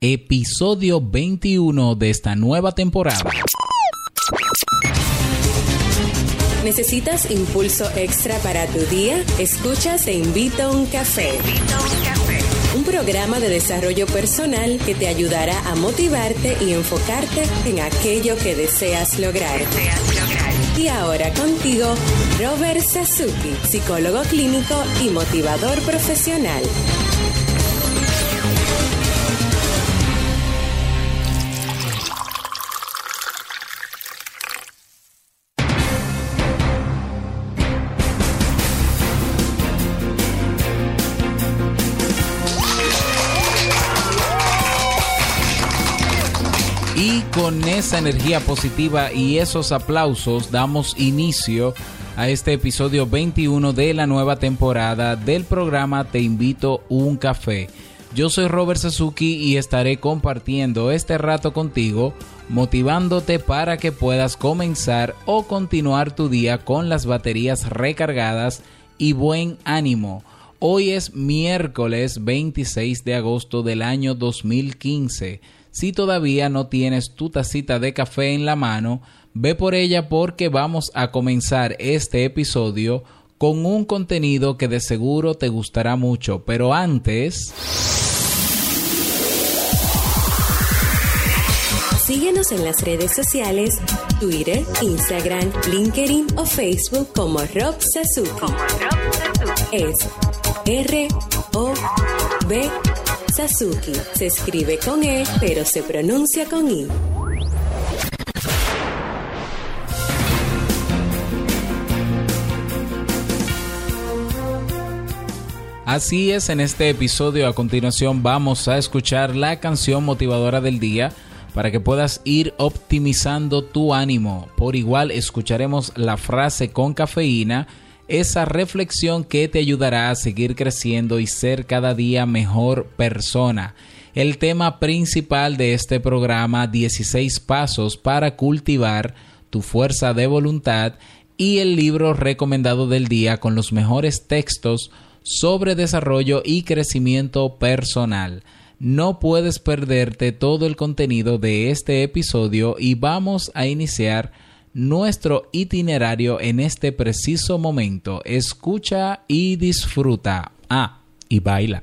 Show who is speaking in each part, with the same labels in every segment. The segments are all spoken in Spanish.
Speaker 1: episodio 21 de esta nueva temporada.
Speaker 2: ¿Necesitas impulso extra para tu día? Escuchas Te Invito a un Café. Un programa de desarrollo personal que te ayudará a motivarte y enfocarte en aquello que deseas lograr. Y ahora contigo, Robert Sasuki, psicólogo clínico y motivador profesional.
Speaker 1: Con esa energía positiva y esos aplausos damos inicio a este episodio 21 de la nueva temporada del programa Te invito un café. Yo soy Robert Sasuki y estaré compartiendo este rato contigo, motivándote para que puedas comenzar o continuar tu día con las baterías recargadas y buen ánimo. Hoy es miércoles 26 de agosto del año 2015 si todavía no tienes tu tacita de café en la mano, ve por ella porque vamos a comenzar este episodio con un contenido que de seguro te gustará mucho. Pero antes...
Speaker 2: Síguenos en las redes sociales, Twitter, Instagram, LinkedIn o Facebook como Rob Sasuki. Es R O B Se escribe con E, pero se pronuncia con I.
Speaker 1: Así es, en este episodio a continuación vamos a escuchar la canción motivadora del día para que puedas ir optimizando tu ánimo. Por igual escucharemos la frase con cafeína esa reflexión que te ayudará a seguir creciendo y ser cada día mejor persona. El tema principal de este programa 16 pasos para cultivar tu fuerza de voluntad y el libro recomendado del día con los mejores textos sobre desarrollo y crecimiento personal. No puedes perderte todo el contenido de este episodio y vamos a iniciar nuestro itinerario en este preciso momento. Escucha y disfruta. Ah, y baila.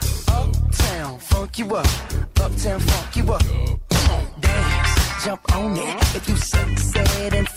Speaker 3: uptown funk you up. Uptown funk you up. Come on, dance, jump on it. If you succeed and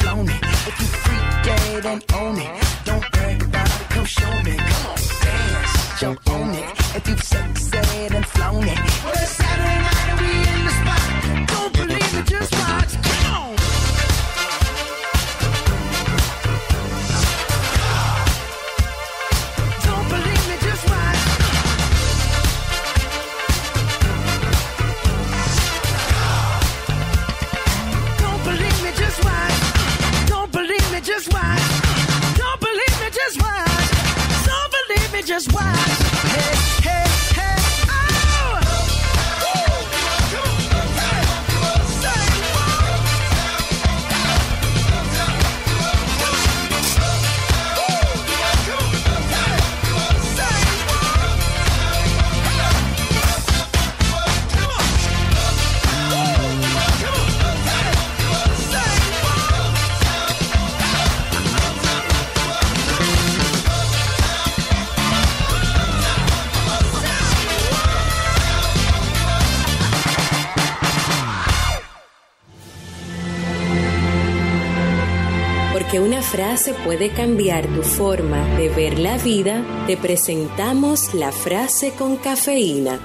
Speaker 2: Porque una frase puede cambiar tu forma de ver la vida, te presentamos la frase con cafeína.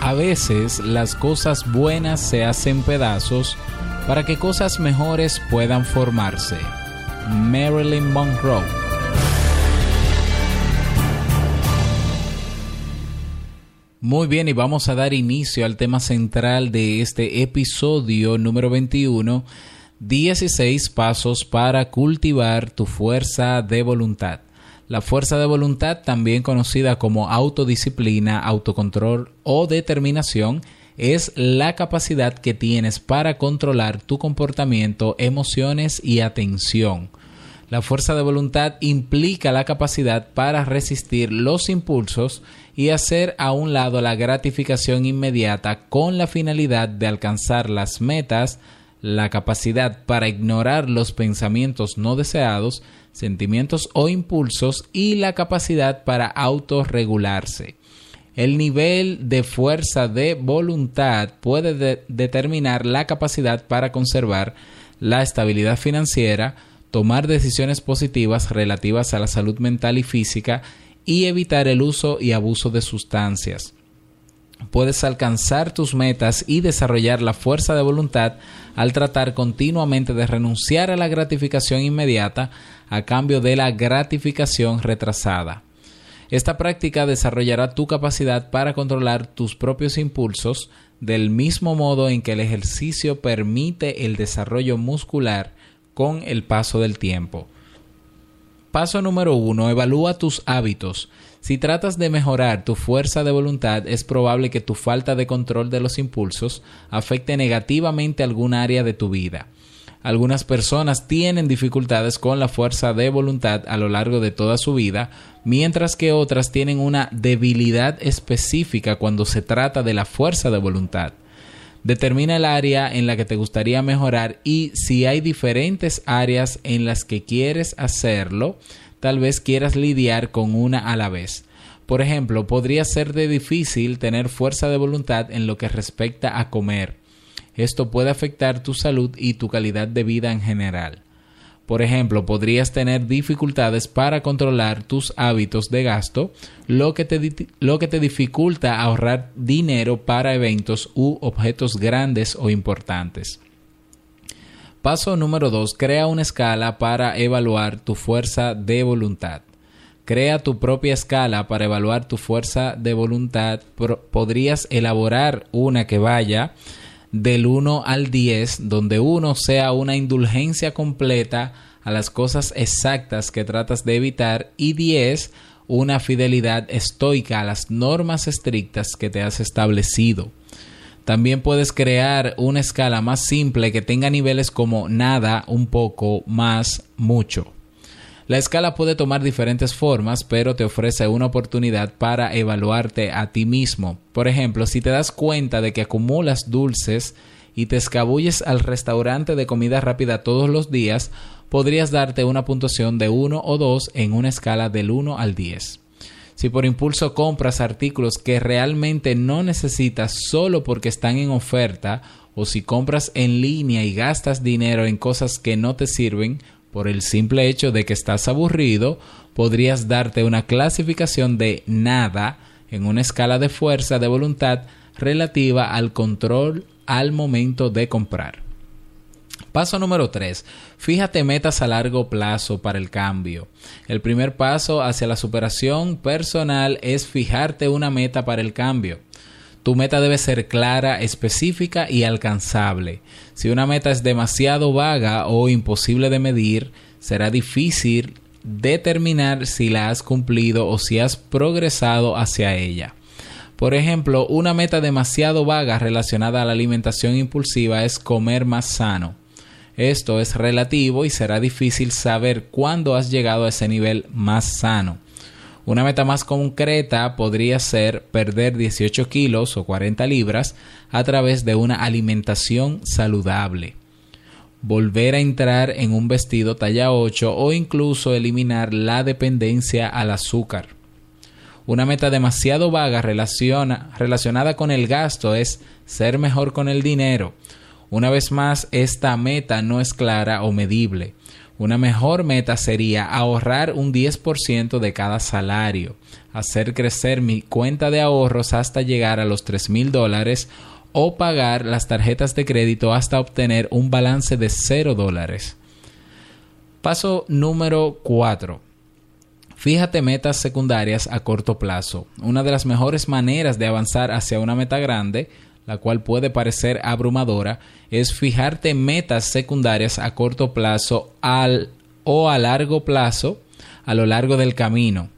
Speaker 1: A veces las cosas buenas se hacen pedazos para que cosas mejores puedan formarse. Marilyn Monroe. Muy bien, y vamos a dar inicio al tema central de este episodio número 21, 16 pasos para cultivar tu fuerza de voluntad. La fuerza de voluntad, también conocida como autodisciplina, autocontrol o determinación, es la capacidad que tienes para controlar tu comportamiento, emociones y atención. La fuerza de voluntad implica la capacidad para resistir los impulsos y hacer a un lado la gratificación inmediata con la finalidad de alcanzar las metas, la capacidad para ignorar los pensamientos no deseados, sentimientos o impulsos y la capacidad para autorregularse. El nivel de fuerza de voluntad puede de- determinar la capacidad para conservar la estabilidad financiera, tomar decisiones positivas relativas a la salud mental y física y evitar el uso y abuso de sustancias. Puedes alcanzar tus metas y desarrollar la fuerza de voluntad al tratar continuamente de renunciar a la gratificación inmediata a cambio de la gratificación retrasada. Esta práctica desarrollará tu capacidad para controlar tus propios impulsos del mismo modo en que el ejercicio permite el desarrollo muscular con el paso del tiempo. Paso número uno, evalúa tus hábitos. Si tratas de mejorar tu fuerza de voluntad, es probable que tu falta de control de los impulsos afecte negativamente alguna área de tu vida. Algunas personas tienen dificultades con la fuerza de voluntad a lo largo de toda su vida, mientras que otras tienen una debilidad específica cuando se trata de la fuerza de voluntad. Determina el área en la que te gustaría mejorar y si hay diferentes áreas en las que quieres hacerlo, tal vez quieras lidiar con una a la vez. Por ejemplo, podría ser de difícil tener fuerza de voluntad en lo que respecta a comer. Esto puede afectar tu salud y tu calidad de vida en general. Por ejemplo, podrías tener dificultades para controlar tus hábitos de gasto, lo que, te, lo que te dificulta ahorrar dinero para eventos u objetos grandes o importantes. Paso número 2. Crea una escala para evaluar tu fuerza de voluntad. Crea tu propia escala para evaluar tu fuerza de voluntad. Podrías elaborar una que vaya del 1 al 10, donde 1 sea una indulgencia completa a las cosas exactas que tratas de evitar y 10 una fidelidad estoica a las normas estrictas que te has establecido. También puedes crear una escala más simple que tenga niveles como nada, un poco, más, mucho. La escala puede tomar diferentes formas, pero te ofrece una oportunidad para evaluarte a ti mismo. Por ejemplo, si te das cuenta de que acumulas dulces y te escabulles al restaurante de comida rápida todos los días, podrías darte una puntuación de 1 o 2 en una escala del 1 al 10. Si por impulso compras artículos que realmente no necesitas solo porque están en oferta, o si compras en línea y gastas dinero en cosas que no te sirven, por el simple hecho de que estás aburrido, podrías darte una clasificación de nada en una escala de fuerza de voluntad relativa al control al momento de comprar. Paso número 3. Fíjate metas a largo plazo para el cambio. El primer paso hacia la superación personal es fijarte una meta para el cambio. Tu meta debe ser clara, específica y alcanzable. Si una meta es demasiado vaga o imposible de medir, será difícil determinar si la has cumplido o si has progresado hacia ella. Por ejemplo, una meta demasiado vaga relacionada a la alimentación impulsiva es comer más sano. Esto es relativo y será difícil saber cuándo has llegado a ese nivel más sano. Una meta más concreta podría ser perder 18 kilos o 40 libras a través de una alimentación saludable. Volver a entrar en un vestido talla 8 o incluso eliminar la dependencia al azúcar. Una meta demasiado vaga relacionada con el gasto es ser mejor con el dinero. Una vez más, esta meta no es clara o medible. Una mejor meta sería ahorrar un 10% de cada salario, hacer crecer mi cuenta de ahorros hasta llegar a los 3 mil dólares o pagar las tarjetas de crédito hasta obtener un balance de 0 dólares. Paso número 4. Fíjate metas secundarias a corto plazo. Una de las mejores maneras de avanzar hacia una meta grande la cual puede parecer abrumadora, es fijarte metas secundarias a corto plazo al, o a largo plazo a lo largo del camino.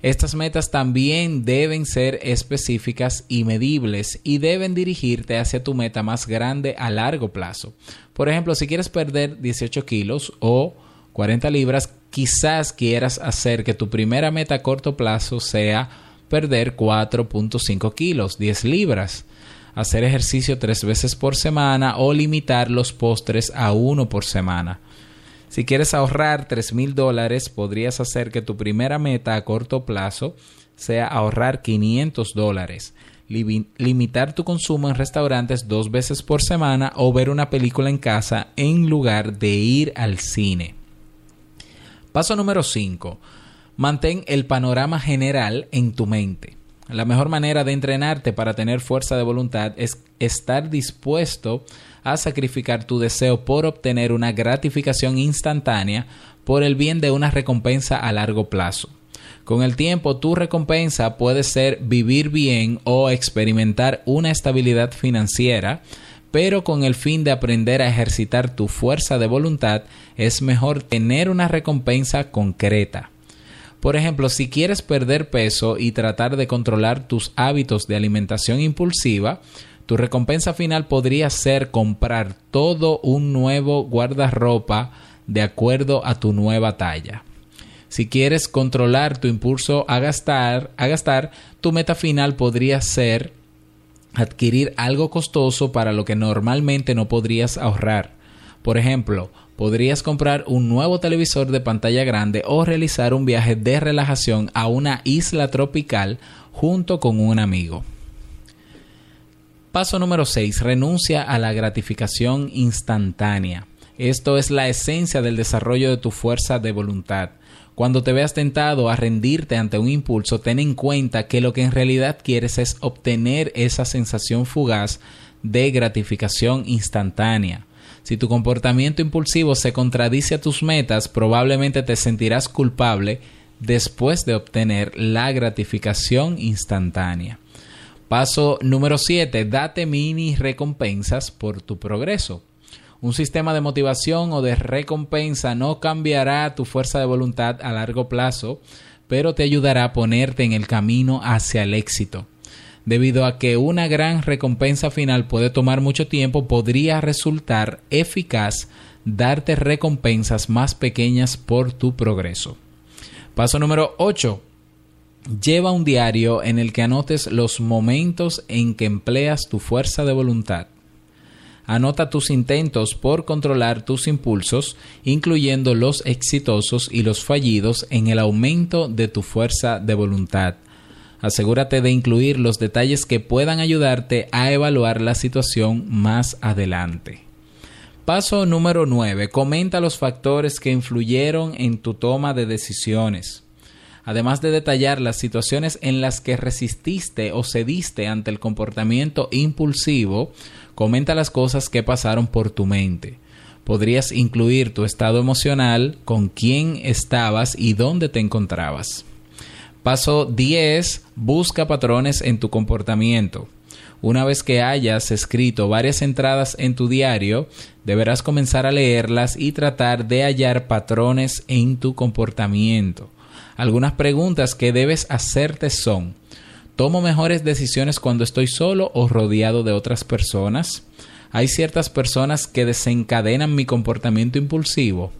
Speaker 1: Estas metas también deben ser específicas y medibles y deben dirigirte hacia tu meta más grande a largo plazo. Por ejemplo, si quieres perder 18 kilos o 40 libras, quizás quieras hacer que tu primera meta a corto plazo sea perder 4.5 kilos, 10 libras hacer ejercicio tres veces por semana o limitar los postres a uno por semana. Si quieres ahorrar tres mil dólares, podrías hacer que tu primera meta a corto plazo sea ahorrar 500 dólares, limitar tu consumo en restaurantes dos veces por semana o ver una película en casa en lugar de ir al cine. Paso número 5. Mantén el panorama general en tu mente. La mejor manera de entrenarte para tener fuerza de voluntad es estar dispuesto a sacrificar tu deseo por obtener una gratificación instantánea por el bien de una recompensa a largo plazo. Con el tiempo, tu recompensa puede ser vivir bien o experimentar una estabilidad financiera, pero con el fin de aprender a ejercitar tu fuerza de voluntad, es mejor tener una recompensa concreta. Por ejemplo, si quieres perder peso y tratar de controlar tus hábitos de alimentación impulsiva, tu recompensa final podría ser comprar todo un nuevo guardarropa de acuerdo a tu nueva talla. Si quieres controlar tu impulso a gastar, a gastar, tu meta final podría ser adquirir algo costoso para lo que normalmente no podrías ahorrar. Por ejemplo, podrías comprar un nuevo televisor de pantalla grande o realizar un viaje de relajación a una isla tropical junto con un amigo. Paso número 6. Renuncia a la gratificación instantánea. Esto es la esencia del desarrollo de tu fuerza de voluntad. Cuando te veas tentado a rendirte ante un impulso, ten en cuenta que lo que en realidad quieres es obtener esa sensación fugaz de gratificación instantánea. Si tu comportamiento impulsivo se contradice a tus metas, probablemente te sentirás culpable después de obtener la gratificación instantánea. Paso número 7. Date mini recompensas por tu progreso. Un sistema de motivación o de recompensa no cambiará tu fuerza de voluntad a largo plazo, pero te ayudará a ponerte en el camino hacia el éxito debido a que una gran recompensa final puede tomar mucho tiempo, podría resultar eficaz darte recompensas más pequeñas por tu progreso. Paso número 8. Lleva un diario en el que anotes los momentos en que empleas tu fuerza de voluntad. Anota tus intentos por controlar tus impulsos, incluyendo los exitosos y los fallidos en el aumento de tu fuerza de voluntad. Asegúrate de incluir los detalles que puedan ayudarte a evaluar la situación más adelante. Paso número 9. Comenta los factores que influyeron en tu toma de decisiones. Además de detallar las situaciones en las que resististe o cediste ante el comportamiento impulsivo, comenta las cosas que pasaron por tu mente. Podrías incluir tu estado emocional, con quién estabas y dónde te encontrabas. Paso 10. Busca patrones en tu comportamiento. Una vez que hayas escrito varias entradas en tu diario, deberás comenzar a leerlas y tratar de hallar patrones en tu comportamiento. Algunas preguntas que debes hacerte son, ¿tomo mejores decisiones cuando estoy solo o rodeado de otras personas? ¿Hay ciertas personas que desencadenan mi comportamiento impulsivo?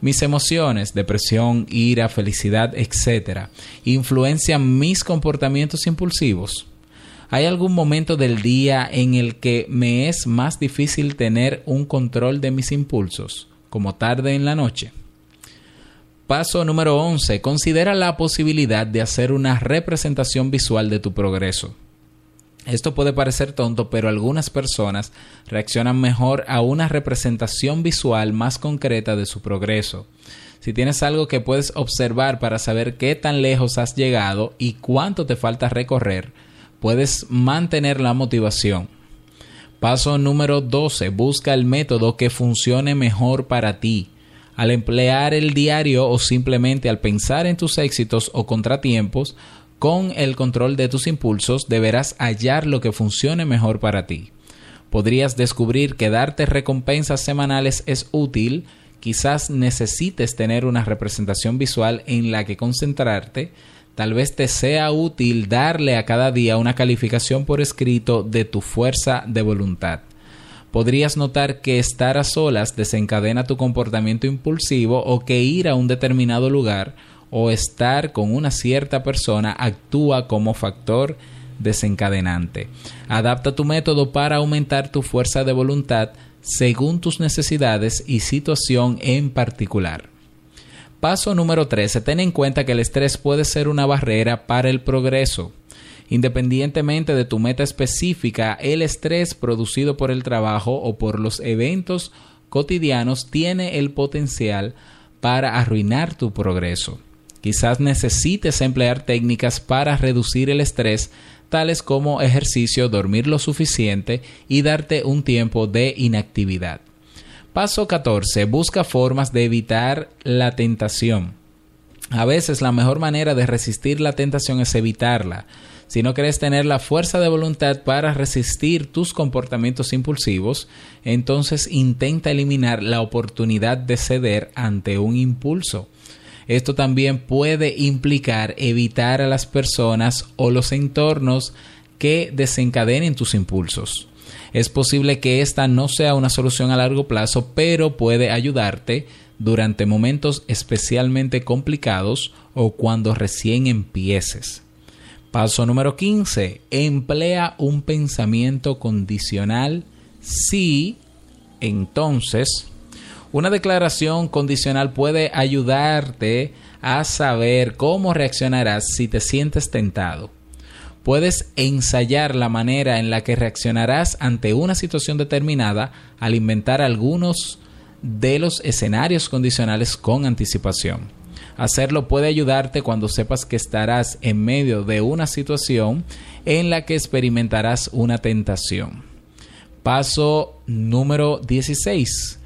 Speaker 1: Mis emociones, depresión, ira, felicidad, etc., influencian mis comportamientos impulsivos. ¿Hay algún momento del día en el que me es más difícil tener un control de mis impulsos, como tarde en la noche? Paso número 11. Considera la posibilidad de hacer una representación visual de tu progreso. Esto puede parecer tonto, pero algunas personas reaccionan mejor a una representación visual más concreta de su progreso. Si tienes algo que puedes observar para saber qué tan lejos has llegado y cuánto te falta recorrer, puedes mantener la motivación. Paso número 12. Busca el método que funcione mejor para ti. Al emplear el diario o simplemente al pensar en tus éxitos o contratiempos, con el control de tus impulsos deberás hallar lo que funcione mejor para ti. Podrías descubrir que darte recompensas semanales es útil, quizás necesites tener una representación visual en la que concentrarte, tal vez te sea útil darle a cada día una calificación por escrito de tu fuerza de voluntad. Podrías notar que estar a solas desencadena tu comportamiento impulsivo o que ir a un determinado lugar o estar con una cierta persona actúa como factor desencadenante. Adapta tu método para aumentar tu fuerza de voluntad según tus necesidades y situación en particular. Paso número 13. Ten en cuenta que el estrés puede ser una barrera para el progreso. Independientemente de tu meta específica, el estrés producido por el trabajo o por los eventos cotidianos tiene el potencial para arruinar tu progreso. Quizás necesites emplear técnicas para reducir el estrés, tales como ejercicio, dormir lo suficiente y darte un tiempo de inactividad. Paso 14. Busca formas de evitar la tentación. A veces la mejor manera de resistir la tentación es evitarla. Si no quieres tener la fuerza de voluntad para resistir tus comportamientos impulsivos, entonces intenta eliminar la oportunidad de ceder ante un impulso. Esto también puede implicar evitar a las personas o los entornos que desencadenen tus impulsos. Es posible que esta no sea una solución a largo plazo, pero puede ayudarte durante momentos especialmente complicados o cuando recién empieces. Paso número 15. Emplea un pensamiento condicional si entonces una declaración condicional puede ayudarte a saber cómo reaccionarás si te sientes tentado. Puedes ensayar la manera en la que reaccionarás ante una situación determinada al inventar algunos de los escenarios condicionales con anticipación. Hacerlo puede ayudarte cuando sepas que estarás en medio de una situación en la que experimentarás una tentación. Paso número 16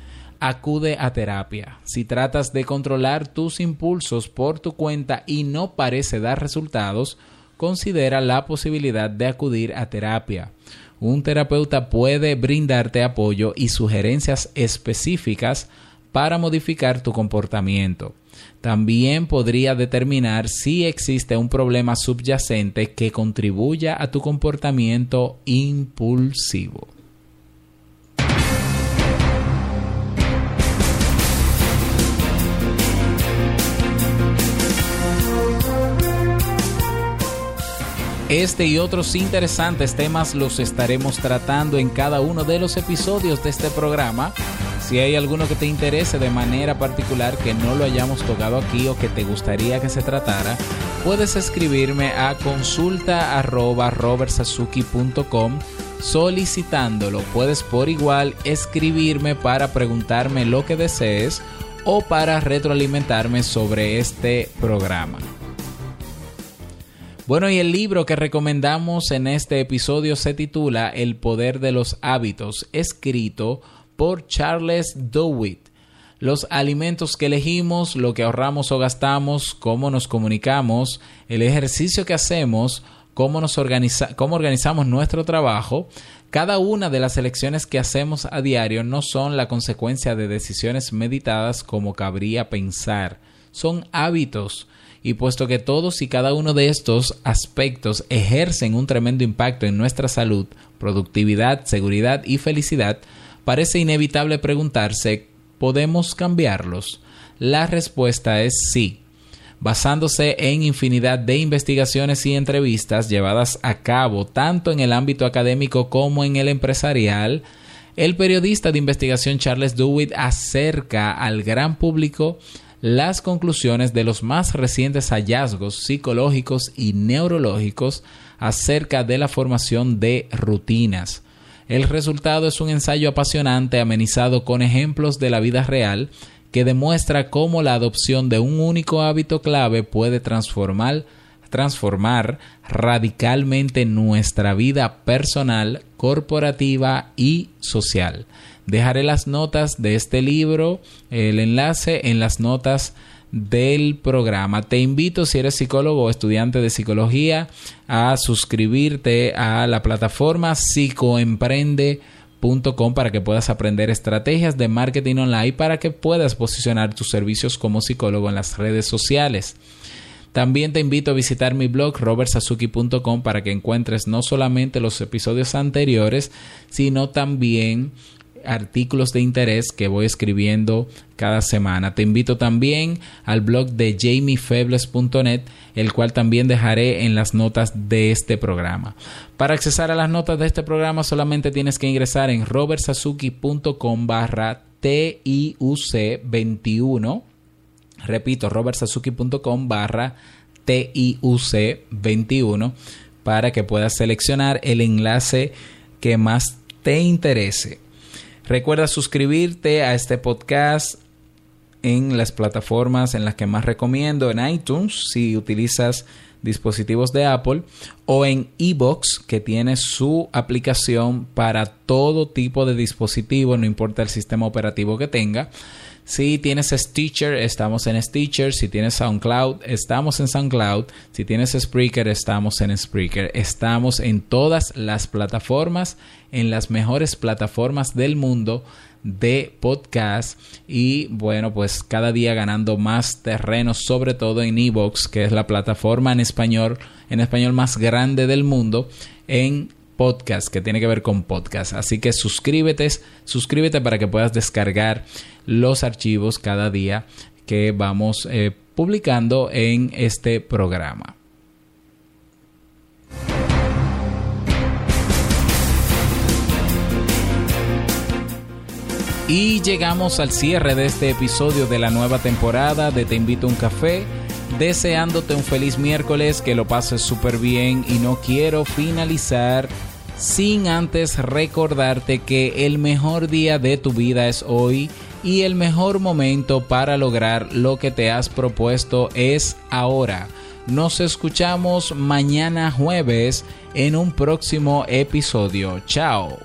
Speaker 1: acude a terapia. Si tratas de controlar tus impulsos por tu cuenta y no parece dar resultados, considera la posibilidad de acudir a terapia. Un terapeuta puede brindarte apoyo y sugerencias específicas para modificar tu comportamiento. También podría determinar si existe un problema subyacente que contribuya a tu comportamiento impulsivo. Este y otros interesantes temas los estaremos tratando en cada uno de los episodios de este programa. Si hay alguno que te interese de manera particular que no lo hayamos tocado aquí o que te gustaría que se tratara, puedes escribirme a consulta solicitándolo. Puedes por igual escribirme para preguntarme lo que desees o para retroalimentarme sobre este programa. Bueno, y el libro que recomendamos en este episodio se titula El poder de los hábitos, escrito por Charles Dewitt. Los alimentos que elegimos, lo que ahorramos o gastamos, cómo nos comunicamos, el ejercicio que hacemos, cómo, nos organiza cómo organizamos nuestro trabajo, cada una de las elecciones que hacemos a diario no son la consecuencia de decisiones meditadas como cabría pensar, son hábitos y puesto que todos y cada uno de estos aspectos ejercen un tremendo impacto en nuestra salud, productividad, seguridad y felicidad, parece inevitable preguntarse, ¿podemos cambiarlos? La respuesta es sí. Basándose en infinidad de investigaciones y entrevistas llevadas a cabo tanto en el ámbito académico como en el empresarial, el periodista de investigación Charles Dewitt acerca al gran público las conclusiones de los más recientes hallazgos psicológicos y neurológicos acerca de la formación de rutinas. El resultado es un ensayo apasionante amenizado con ejemplos de la vida real que demuestra cómo la adopción de un único hábito clave puede transformar, radicalmente nuestra vida personal, corporativa y social. Dejaré las notas de este libro, el enlace en las notas del programa. Te invito, si eres psicólogo o estudiante de psicología, a suscribirte a la plataforma psicoemprende.com para que puedas aprender estrategias de marketing online para que puedas posicionar tus servicios como psicólogo en las redes sociales. También te invito a visitar mi blog robertsazuki.com para que encuentres no solamente los episodios anteriores, sino también artículos de interés que voy escribiendo cada semana. Te invito también al blog de jamiefebles.net, el cual también dejaré en las notas de este programa. Para accesar a las notas de este programa solamente tienes que ingresar en robertsazuki.com barra TIUC21. Repito, robertsazuki.com barra TIUC21 para que puedas seleccionar el enlace que más te interese. Recuerda suscribirte a este podcast en las plataformas en las que más recomiendo, en iTunes si utilizas dispositivos de Apple o en eBox que tiene su aplicación para todo tipo de dispositivo, no importa el sistema operativo que tenga. Si tienes Stitcher, estamos en Stitcher. Si tienes SoundCloud, estamos en SoundCloud. Si tienes Spreaker, estamos en Spreaker. Estamos en todas las plataformas, en las mejores plataformas del mundo de podcast y bueno pues cada día ganando más terreno sobre todo en Evox que es la plataforma en español en español más grande del mundo en podcast que tiene que ver con podcast. Así que suscríbete, suscríbete para que puedas descargar los archivos cada día que vamos eh, publicando en este programa. Y llegamos al cierre de este episodio de la nueva temporada de Te invito a un café deseándote un feliz miércoles, que lo pases súper bien y no quiero finalizar sin antes recordarte que el mejor día de tu vida es hoy y el mejor momento para lograr lo que te has propuesto es ahora. Nos escuchamos mañana jueves en un próximo episodio. Chao.